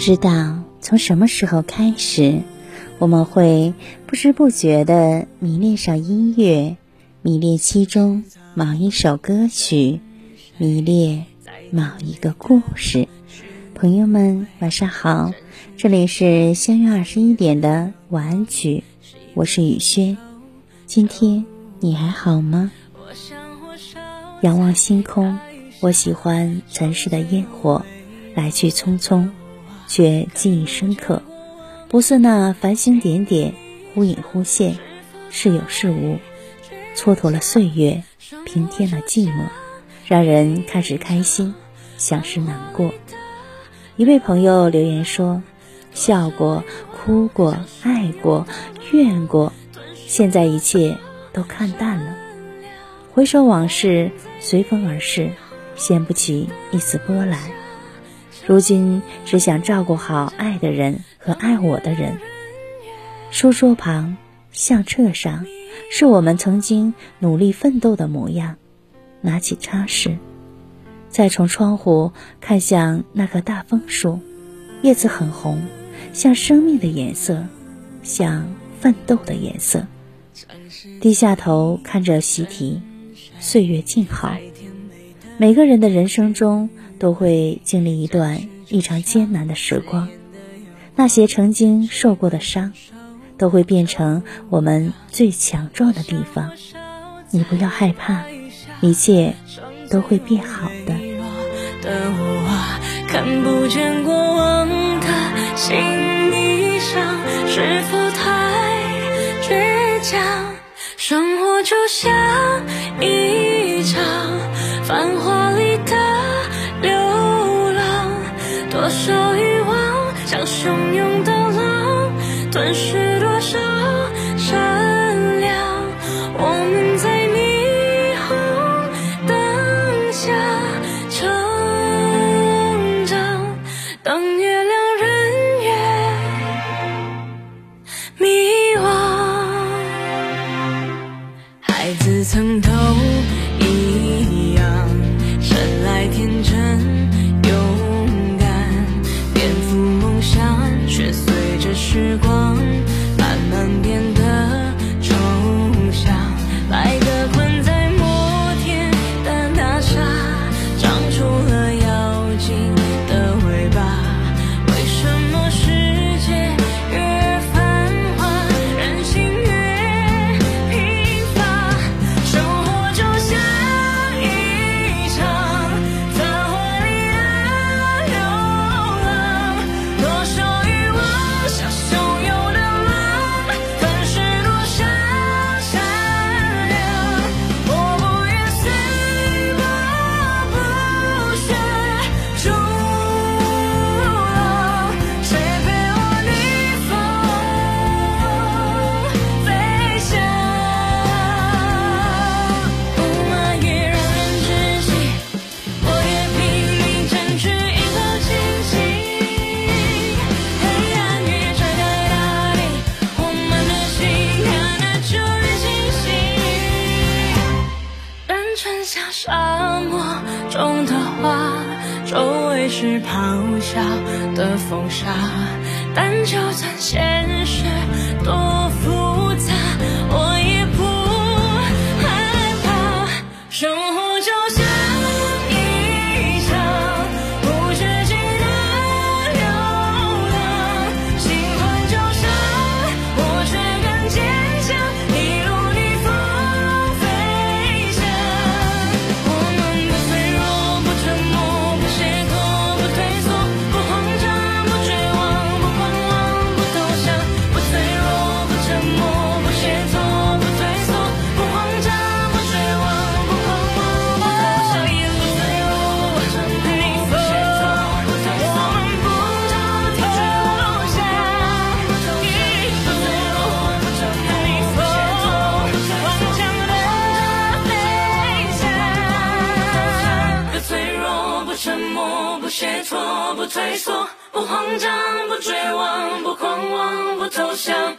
知道从什么时候开始，我们会不知不觉地迷恋上音乐，迷恋其中某一首歌曲，迷恋某一个故事。朋友们，晚上好，这里是相约二十一点的晚安曲，我是雨轩。今天你还好吗？仰望星空，我喜欢城市的烟火，来去匆匆。却记忆深刻，不似那繁星点点，忽隐忽现，是有是无，蹉跎了岁月，平添了寂寞，让人看时开心，想时难过。一位朋友留言说：“笑过，哭过，爱过，怨过，现在一切都看淡了。回首往事，随风而逝，掀不起一丝波澜。”如今只想照顾好爱的人和爱我的人。书桌旁、相册上，是我们曾经努力奋斗的模样。拿起擦拭，再从窗户看向那棵大枫树，叶子很红，像生命的颜色，像奋斗的颜色。低下头看着习题，岁月静好。每个人的人生中。都会经历一段异常艰难的时光，那些曾经受过的伤，都会变成我们最强壮的地方。你不要害怕，一切都会变好的。看不见过往的心理上是否太倔强？生活就像一场繁华。都一样，生来天真勇敢，颠覆梦想，却随着时光。春夏沙漠中的花，周围是咆哮的风沙，但就算现实多复杂。解脱，不退缩，不慌张，不绝望，不狂妄，不投降。